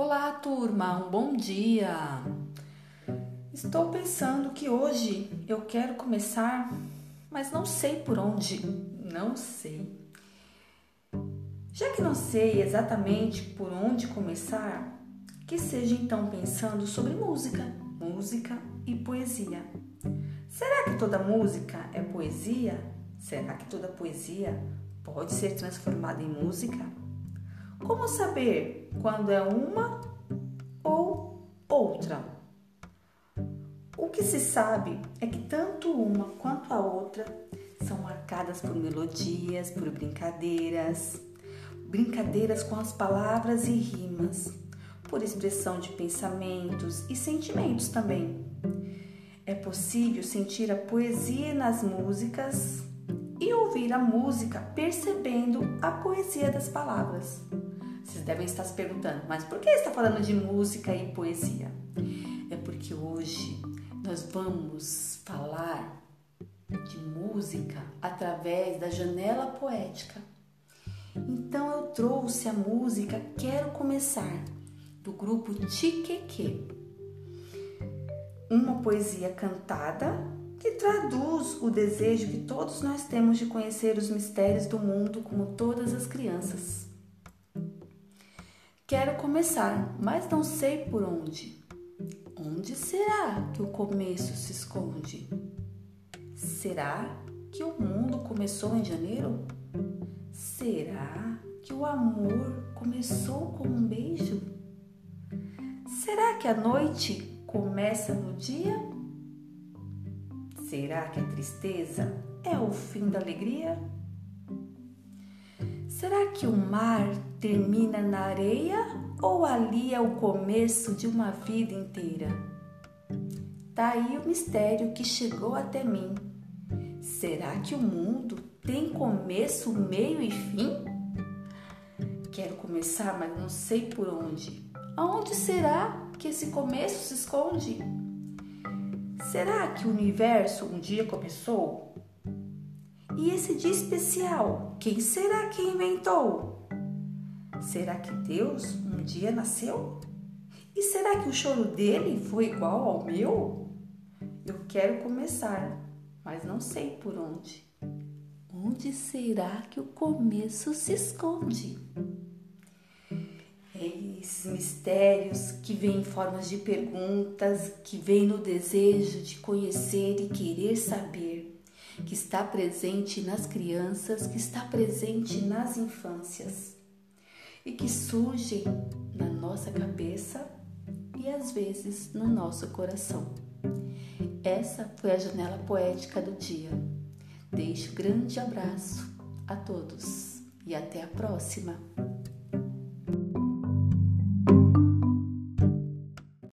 Olá, turma, um bom dia. Estou pensando que hoje eu quero começar, mas não sei por onde. Não sei. Já que não sei exatamente por onde começar, que seja então pensando sobre música, música e poesia. Será que toda música é poesia? Será que toda poesia pode ser transformada em música? Como saber quando é uma ou outra? O que se sabe é que tanto uma quanto a outra são marcadas por melodias, por brincadeiras, brincadeiras com as palavras e rimas, por expressão de pensamentos e sentimentos também. É possível sentir a poesia nas músicas e ouvir a música percebendo a poesia das palavras. Vocês devem estar se perguntando, mas por que está falando de música e poesia? É porque hoje nós vamos falar de música através da janela poética. Então eu trouxe a música Quero Começar, do grupo Tiqueque. Uma poesia cantada que traduz o desejo que todos nós temos de conhecer os mistérios do mundo como todas as crianças. Quero começar, mas não sei por onde. Onde será que o começo se esconde? Será que o mundo começou em janeiro? Será que o amor começou com um beijo? Será que a noite começa no dia? Será que a tristeza é o fim da alegria? Será que o mar termina na areia ou ali é o começo de uma vida inteira? Tá aí o mistério que chegou até mim. Será que o mundo tem começo, meio e fim? Quero começar, mas não sei por onde. Aonde será que esse começo se esconde? Será que o universo um dia começou? E esse dia especial, quem será que inventou? Será que Deus um dia nasceu? E será que o choro dele foi igual ao meu? Eu quero começar, mas não sei por onde. Onde será que o começo se esconde? Esses mistérios que vêm em formas de perguntas, que vêm no desejo de conhecer e querer saber que está presente nas crianças, que está presente nas infâncias e que surge na nossa cabeça e às vezes no nosso coração. Essa foi a janela poética do dia. Deixo grande abraço a todos e até a próxima.